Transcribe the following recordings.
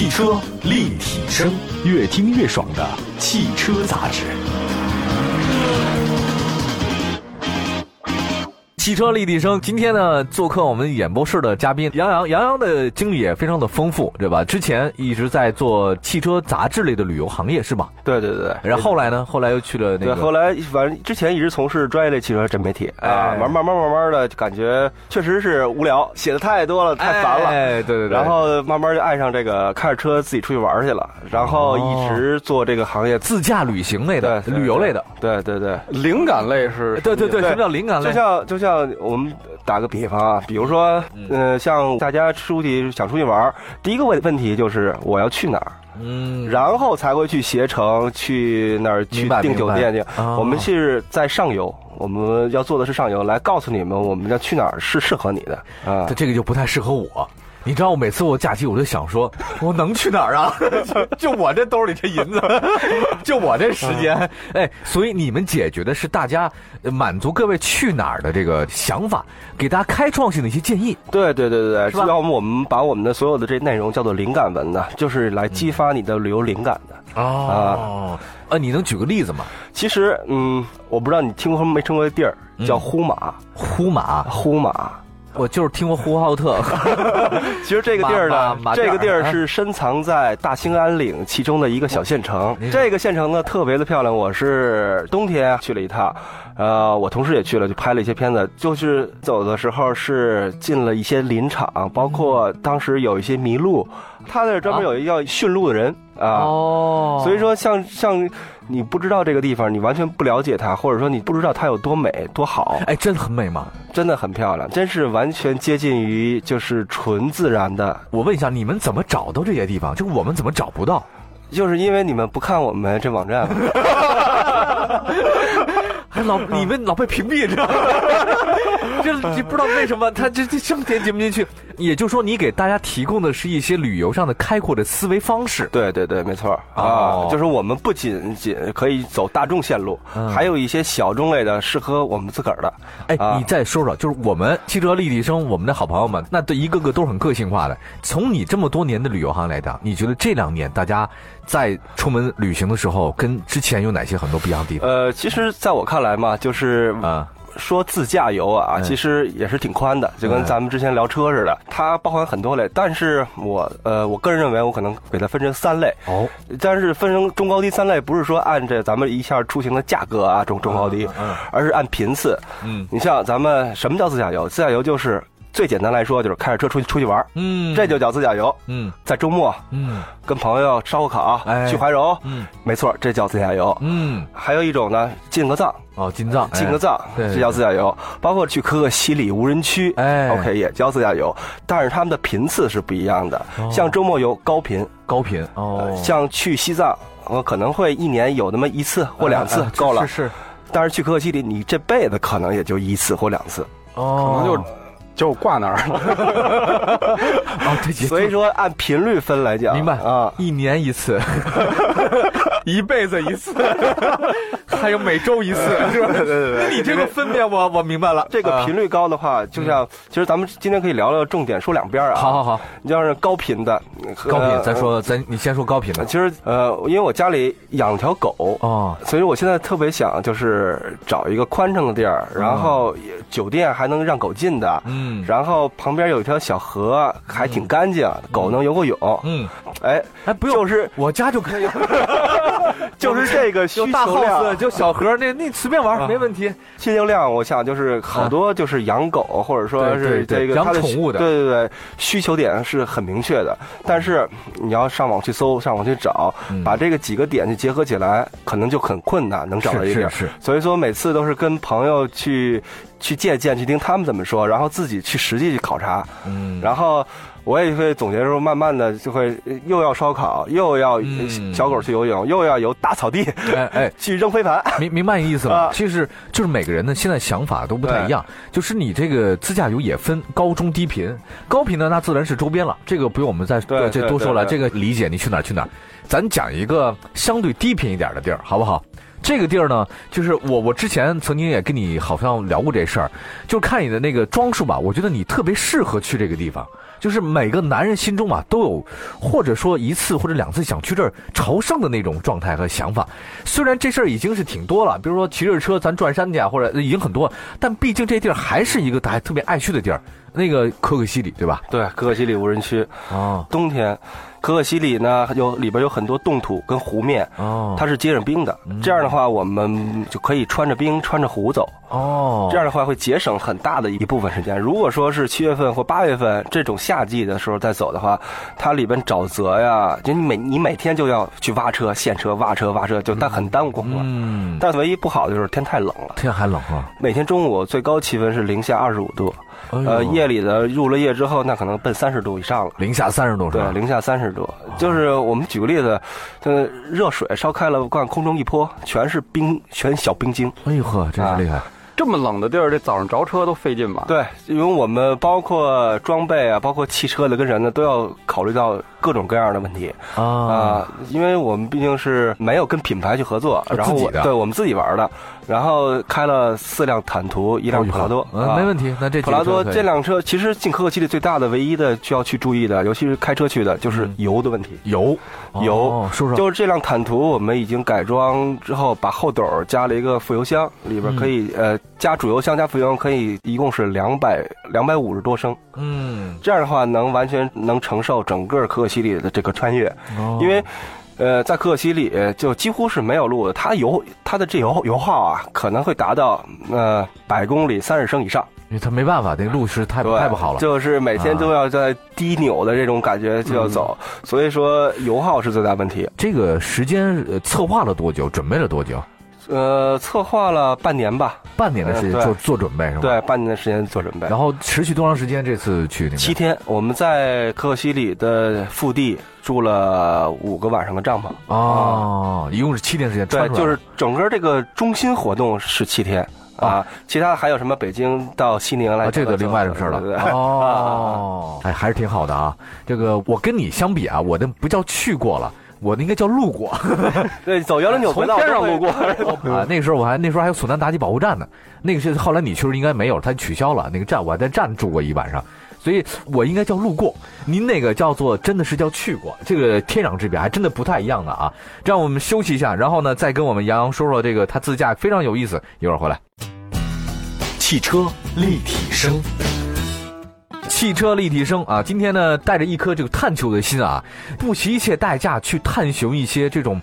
汽车立体声，越听越爽的汽车杂志。汽车立体声，今天呢，做客我们演播室的嘉宾杨洋。杨洋的经历也非常的丰富，对吧？之前一直在做汽车杂志类的旅游行业，是吧？对对对。然后后来呢？后来又去了那个。对，后来反正之前一直从事专业类汽车真媒体啊，慢慢慢慢慢的感觉确实是无聊，写的太多了，太烦了。哎，对对对。然后慢慢就爱上这个开着车自己出去玩去了，然后一直做这个行业，自驾旅行类的，旅游类的。对对对，灵感类是。对对对，什么叫灵感类？就像就像。像我们打个比方啊，比如说，嗯，像大家出去想出去玩，第一个问问题就是我要去哪儿，嗯，然后才会去携程去那儿去订酒店去。我们是在上游，我们要做的是上游，来告诉你们我们要去哪儿是适合你的啊。这个就不太适合我。你知道我，每次我假期，我就想说，我能去哪儿啊？就我这兜里这银子，就我这时间，哎，所以你们解决的是大家满足各位去哪儿的这个想法，给大家开创性的一些建议。对对对对对，主要我们我们把我们的所有的这内容叫做灵感文呢，就是来激发你的旅游灵感的。哦，啊，你能举个例子吗？其实，嗯，我不知道你听过没听过的地儿，叫呼马，呼马，呼马。我就是听过呼和浩特，其实这个地儿呢，这个地儿是深藏在大兴安岭其中的一个小县城。这个县城呢特别的漂亮，我是冬天去了一趟，呃，我同事也去了，就拍了一些片子。就是走的时候是进了一些林场，包括当时有一些麋鹿，他那专门有一个叫驯鹿的人啊。哦，所以说像像。你不知道这个地方，你完全不了解它，或者说你不知道它有多美多好。哎，真的很美吗？真的很漂亮，真是完全接近于就是纯自然的。我问一下，你们怎么找到这些地方？就我们怎么找不到？就是因为你们不看我们这网站。还老你们老被屏蔽，知道吗？这 你不知道为什么他这这这么点进不进去。也就是说，你给大家提供的是一些旅游上的开阔的思维方式。对对对，没错啊，就是我们不仅仅可以走大众线路，还有一些小众类的适合我们自个儿的。哎，你再说说，就是我们汽车立体声，我们的好朋友们，那对一个个都是很个性化的。从你这么多年的旅游行来讲，你觉得这两年大家在出门旅行的时候，跟之前有哪些很多不一样的地方？呃，其实在我看来嘛，就是啊。说自驾游啊，其实也是挺宽的，就跟咱们之前聊车似的，它包含很多类。但是我呃，我个人认为，我可能给它分成三类。哦，但是分成中高低三类，不是说按这咱们一下出行的价格啊，中中高低，而是按频次。嗯，你像咱们什么叫自驾游？自驾游就是。最简单来说，就是开着车出去出去玩嗯，这就叫自驾游。嗯，在周末，嗯，跟朋友烧个烤，去怀柔，嗯，没错，这叫自驾游。嗯，还有一种呢，进个藏，哦，进藏，进个藏，这叫自驾游。包括去可可西里无人区，哎，OK，也叫自驾游，但是他们的频次是不一样的。像周末游高频，高频，哦，像去西藏，我可能会一年有那么一次或两次够了，是是。但是去可可西里，你这辈子可能也就一次或两次，哦，可能就。就挂那儿。了，哦，对，所以说按频率分来讲，明白。啊，一年一次，一辈子一次，还有每周一次，是吧？对对对，你这个分辨我我明白了。这个频率高的话，就像其实咱们今天可以聊聊重点，说两边啊。好好好，你要是高频的，高频，咱说咱你先说高频的。其实呃，因为我家里养条狗啊，所以我现在特别想就是找一个宽敞的地儿，然后酒店还能让狗进的，嗯。然后旁边有一条小河，还挺干净，狗能游个泳。嗯，哎，哎，不用，就是我家就可以，就是这个需求量，就小盒，那那随便玩没问题。需求量，我想就是好多就是养狗或者说是这个养宠物的，对对对，需求点是很明确的。但是你要上网去搜，上网去找，把这个几个点去结合起来，可能就很困难，能找到一点。是是。所以说每次都是跟朋友去。去借鉴，去听他们怎么说，然后自己去实际去考察，嗯，然后我也会总结说，慢慢的就会又要烧烤，又要小狗去游泳，又要游大草地，哎哎，去扔飞盘，明明白意思吗？其实就是每个人呢，现在想法都不太一样。就是你这个自驾游也分高中低频，高频呢那自然是周边了，这个不用我们再这多说了，这个理解你去哪儿去哪儿。咱讲一个相对低频一点的地儿，好不好？这个地儿呢，就是我我之前曾经也跟你好像聊过这事儿，就看你的那个装束吧，我觉得你特别适合去这个地方。就是每个男人心中啊都有，或者说一次或者两次想去这儿朝圣的那种状态和想法。虽然这事儿已经是挺多了，比如说骑着车咱转山去啊，或者已经很多，但毕竟这地儿还是一个大家特别爱去的地儿。那个可可西里对吧？对，可可西里无人区啊，冬天。可可西里呢，有里边有很多冻土跟湖面，哦，它是结着冰的。这样的话，我们就可以穿着冰、穿着湖走。哦，这样的话会节省很大的一部分时间。如果说是七月份或八月份这种夏季的时候再走的话，它里边沼泽呀，就你每你每天就要去挖车、陷车、挖车、挖车，就但很耽误工作。嗯，但唯一不好的就是天太冷了。天还冷啊！每天中午最高气温是零下二十五度。呃，夜里的入了夜之后，那可能奔三十度以上了，零下三十度是吧？对，零下三十度，就是我们举个例子，呃，热水烧开了，往空中一泼，全是冰，全小冰晶。哎呦呵，真是厉害！这么冷的地儿，这早上着车都费劲吧？对，因为我们包括装备啊，包括汽车的跟人呢，都要考虑到各种各样的问题啊。因为我们毕竟是没有跟品牌去合作，然后我对我们自己玩的。然后开了四辆坦途，一辆普拉多，嗯，没问题。那这普拉多这辆车，其实进可可西里最大的、唯一的需要去注意的，尤其是开车去的，就是油的问题。油，油，说说。就是这辆坦途，我们已经改装之后，把后斗加了一个副油箱，里边可以呃加主油箱加副油箱，可以一共是两百两百五十多升。嗯，这样的话能完全能承受整个可可西里的这个穿越，因为。呃，在可可西里就几乎是没有路的，它油它的这油油耗啊，可能会达到呃百公里三十升以上，因为它没办法，那个路是太太不好了，就是每天都要在低扭的这种感觉就要走，所以说油耗是最大问题。这个时间策划了多久？准备了多久？呃，策划了半年吧，半年的时间做做准备是吧？对，半年的时间做准备。然后持续多长时间？这次去七天，我们在可可西里的腹地住了五个晚上的帐篷。哦，一共是七天时间。对，就是整个这个中心活动是七天啊，其他还有什么北京到西宁来，这个另外的事了。对对哦，哎，还是挺好的啊。这个我跟你相比啊，我的不叫去过了。我那应该叫路过，对，走幺零九从天上路过 啊。那个时候我还那时候还有索南妲己保护站呢，那个是后来你去时应该没有，它取消了那个站，我还在站住过一晚上，所以我应该叫路过。您那个叫做真的是叫去过，这个天壤之别，还真的不太一样的啊。这样我们休息一下，然后呢再跟我们杨洋说说这个他自驾非常有意思，一会儿回来。汽车立体声。汽车立体声啊！今天呢，带着一颗这个探求的心啊，不惜一切代价去探寻一些这种。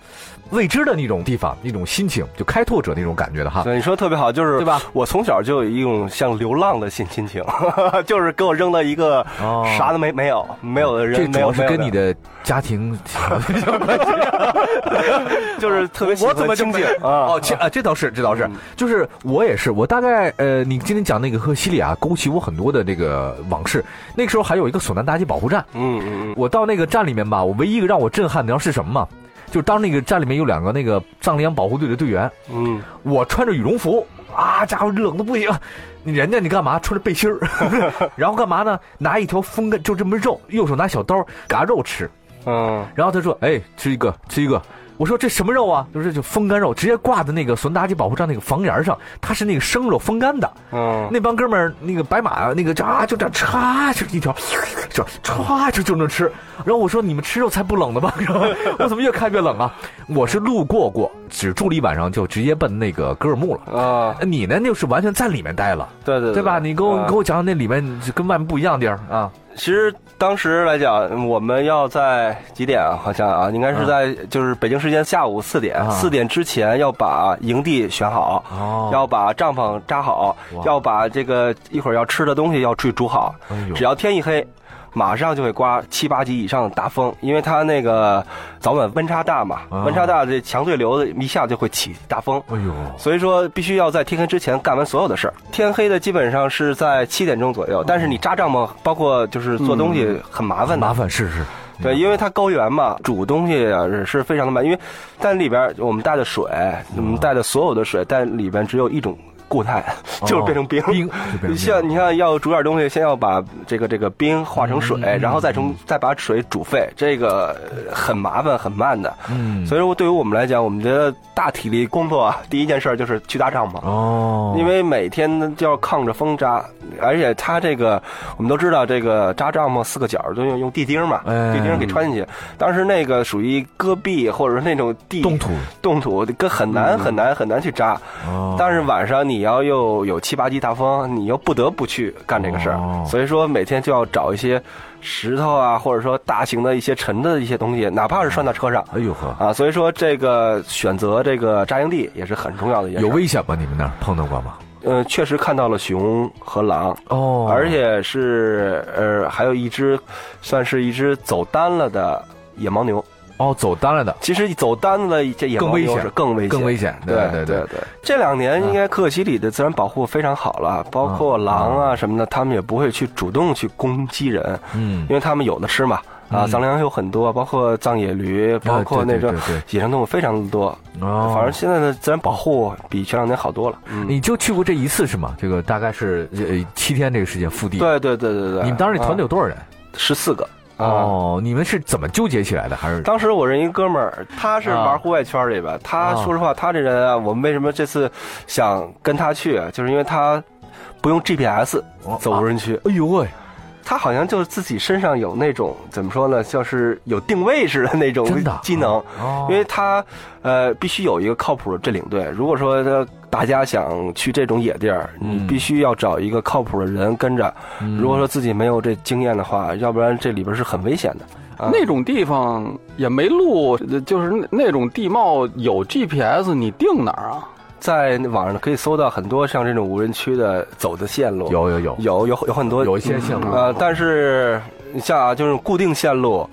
未知的那种地方，那种心情，就开拓者那种感觉的哈。对，你说的特别好，就是对吧？我从小就有一种像流浪的心心情，就是给我扔到一个啥都没没有没有的人，这主要是跟你的家庭有关系，就是特别我怎么清静 啊？哦，啊，这倒是，这倒是，就是我也是，我大概呃，你今天讲那个和西里啊，勾起我很多的这个往事。那个时候还有一个索南妲己保护站，嗯嗯嗯，我到那个站里面吧，我唯一一个让我震撼，你知道是什么吗？就当那个站里面有两个那个藏羚羊保护队的队员，嗯，我穿着羽绒服，啊，家伙冷的不行，人家你干嘛穿着背心儿，然后干嘛呢？拿一条风干就这么肉，右手拿小刀嘎肉吃，嗯，然后他说，哎，吃一个，吃一个。我说这什么肉啊？就是就风干肉，直接挂在那个孙妲己保护站那个房檐上，它是那个生肉风干的。嗯，那帮哥们儿那个白马那个啊，就这歘就一条，就歘就就能吃。然后我说你们吃肉才不冷呢吧？我怎么越看越冷啊？我是路过过，只住了一晚上就直接奔那个格尔木了。啊，你呢就是完全在里面待了。对对对吧？你给我给我讲讲那里面跟外面不一样的地儿啊。其实当时来讲，我们要在几点啊？好像啊，应该是在就是北京时间下午四点，四点之前要把营地选好，要把帐篷扎好，要把这个一会儿要吃的东西要去煮好。只要天一黑。马上就会刮七八级以上的大风，因为它那个早晚温差大嘛，温差大，这强对流一下就会起大风。哎呦，所以说必须要在天黑之前干完所有的事儿。天黑的基本上是在七点钟左右，但是你扎帐篷，包括就是做东西很麻烦。麻烦是是，对，因为它高原嘛，煮东西啊是非常的慢，因为但里边我们带的水，我们带的所有的水，但里边只有一种。固态，就是变成冰。冰，像你看要煮点东西，先要把这个这个冰化成水，然后再从再把水煮沸，这个很麻烦很慢的。嗯，所以说对于我们来讲，我们觉得大体力工作啊，第一件事就是去搭帐篷。哦，因为每天就要抗着风扎，而且它这个我们都知道，这个扎帐篷四个角都用用地钉嘛，地钉给穿进去。当时那个属于戈壁或者是那种地冻土，冻土跟很难很难很难去扎。哦，但是晚上你要又有七八级大风，你又不得不去干这个事儿。所以说每天就要找一些石头啊，或者说大型的一些沉的一些东西，哪怕是拴到车上。哎呦呵！啊，所以说这个选择这个扎营地也是很重要的一。有危险吗？你们那儿碰到过吗？呃，确实看到了熊和狼哦，而且是呃，还有一只，算是一只走单了的野牦牛。哦，走单了的，其实走单了这也更危险更危险，更危险。对对对对，这两年应该可可西里的自然保护非常好了，包括狼啊什么的，他们也不会去主动去攻击人，嗯，因为他们有的吃嘛。啊，藏羚羊有很多，包括藏野驴，包括那个野生动物非常的多。哦，反正现在的自然保护比前两年好多了。你就去过这一次是吗？这个大概是呃七天这个时间腹地。对对对对对。你们当时团队有多少人？十四个。哦，你们是怎么纠结起来的？还是当时我认一哥们儿，他是玩户外圈里边。他说实话，他这人啊，我们为什么这次想跟他去，就是因为他不用 GPS 走无人区。哎呦喂！他好像就是自己身上有那种怎么说呢，像是有定位似的那种技能，因为他呃必须有一个靠谱的这领队。如果说他大家想去这种野地儿，你必须要找一个靠谱的人跟着。如果说自己没有这经验的话，要不然这里边是很危险的。那种地方也没路，就是那种地貌有 GPS，你定哪儿啊？在网上可以搜到很多像这种无人区的走的线路，有有有有有有很多有一些线路呃，但是你像啊，就是固定线路，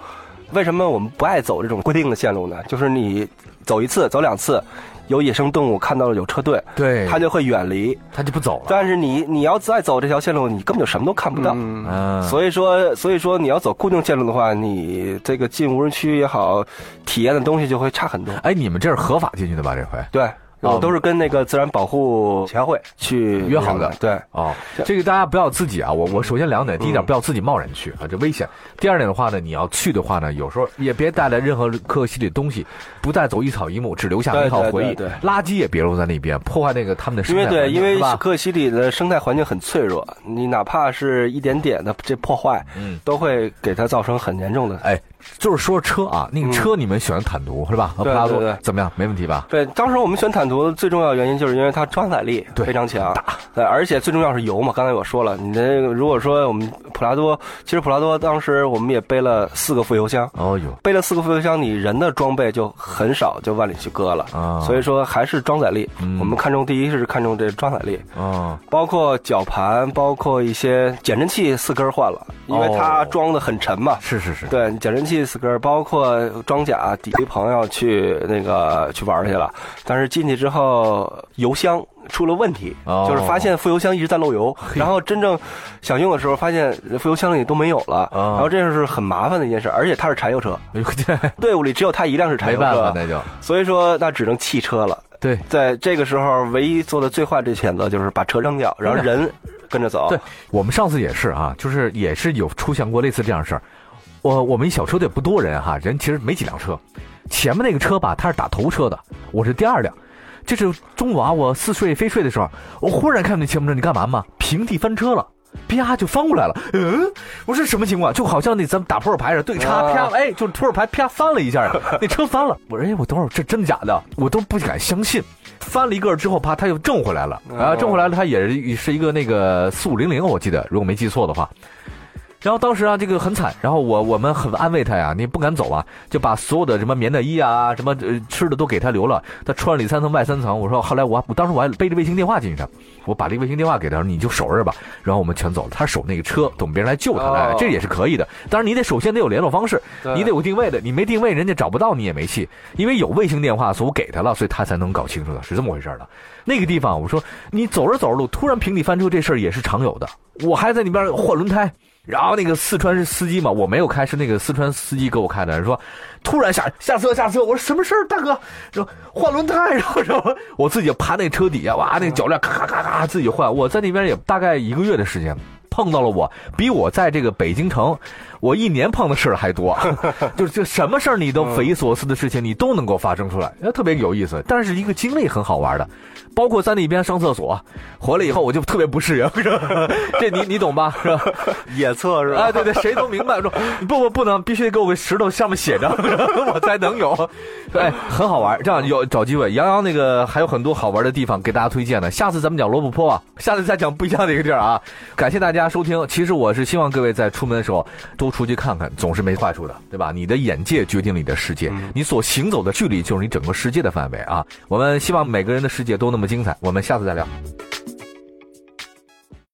为什么我们不爱走这种固定的线路呢？就是你走一次、走两次，有野生动物看到了有车队，对，它就会远离，它就不走了。但是你你要再走这条线路，你根本就什么都看不到。嗯，所以说所以说你要走固定线路的话，你这个进无人区也好，体验的东西就会差很多。哎，你们这是合法进去的吧？这回对。哦，都是跟那个自然保护协会去约好的。对，哦，这个大家不要自己啊。我我首先两点，第一点不要自己贸然去啊，这危险。第二点的话呢，你要去的话呢，有时候也别带来任何可惜的东西，不带走一草一木，只留下美好回忆。对，垃圾也别扔在那边，破坏那个他们的生态。因为对，因为可可西里的生态环境很脆弱，你哪怕是一点点的这破坏，嗯，都会给它造成很严重的。哎。就是说车啊，那个车你们选坦途是吧？和普拉多怎么样？没问题吧？对，当时我们选坦途最重要的原因就是因为它装载力非常强，对，而且最重要是油嘛。刚才我说了，你那个如果说我们普拉多，其实普拉多当时我们也背了四个副油箱，哦哟，背了四个副油箱，你人的装备就很少，就万里去搁了啊。所以说还是装载力，我们看中第一是看中这装载力啊，包括绞盘，包括一些减震器四根换了，因为它装的很沉嘛。是是是，对，减震器。四根，包括装甲，底一朋友去那个去玩去了，但是进去之后油箱出了问题，就是发现副油箱一直在漏油，然后真正想用的时候，发现副油箱里都没有了，然后这是很麻烦的一件事，而且它是柴油车，队伍里只有他一辆是柴油车，那就。所以说那只能弃车了。对，在这个时候，唯一做的最坏的选择就是把车扔掉，然后人跟着走。对我们上次也是啊，就是也是有出现过类似这样的事儿。我我们一小车队不多人哈，人其实没几辆车，前面那个车吧，他是打头车的，我是第二辆。这是中午啊，我似睡非睡的时候，我忽然看到那前面车，你干嘛嘛？平地翻车了，啪就翻过来了。嗯，我说什么情况？就好像那咱们打扑克牌似的，对叉啪，哎，就是扑克牌啪翻了一下，那车翻了。我说哎，我等会儿这真的假的？我都不敢相信。翻了一个之后，啪，他又挣回来了啊，挣回来了，他也是是一个那个四五零零，我记得，如果没记错的话。然后当时啊，这个很惨。然后我我们很安慰他呀，你不敢走啊，就把所有的什么棉的衣啊、什么呃吃的都给他留了。他穿里三层外三层。我说后来我我当时我还背着卫星电话进去的，我把这个卫星电话给他，说你就守着吧。然后我们全走了，他守那个车，等别人来救他来，这也是可以的。当然你得首先得有联络方式，你得有定位的，你没定位，人家找不到你也没戏。因为有卫星电话，所以我给他了，所以他才能搞清楚的，是这么回事的。那个地方，我说你走着走着路，突然平地翻车，这事儿也是常有的。我还在那边换轮胎。然后那个四川是司机嘛，我没有开，是那个四川司机给我开的。说突然下下车下车，我说什么事儿，大哥？说换轮胎，然后然后我自己爬那车底下，哇，那个脚链咔咔咔咔自己换。我在那边也大概一个月的时间。碰到了我，比我在这个北京城，我一年碰的事儿还多，就是这什么事儿你都匪夷所思的事情，你都能够发生出来，特别有意思。但是一个经历很好玩的，包括在那边上厕所，回来以后我就特别不适应，这你你懂吧？是吧？野厕是吧？哎，对对，谁都明白说，不不不能，必须得给我个石头，上面写着，我才能有。哎，很好玩。这样有找机会，杨洋那个还有很多好玩的地方给大家推荐呢。下次咱们讲罗布泊啊，下次再讲不一样的一个地儿啊。感谢大家。收听，其实我是希望各位在出门的时候多出去看看，总是没坏处的，对吧？你的眼界决定了你的世界，你所行走的距离就是你整个世界的范围啊！我们希望每个人的世界都那么精彩。我们下次再聊。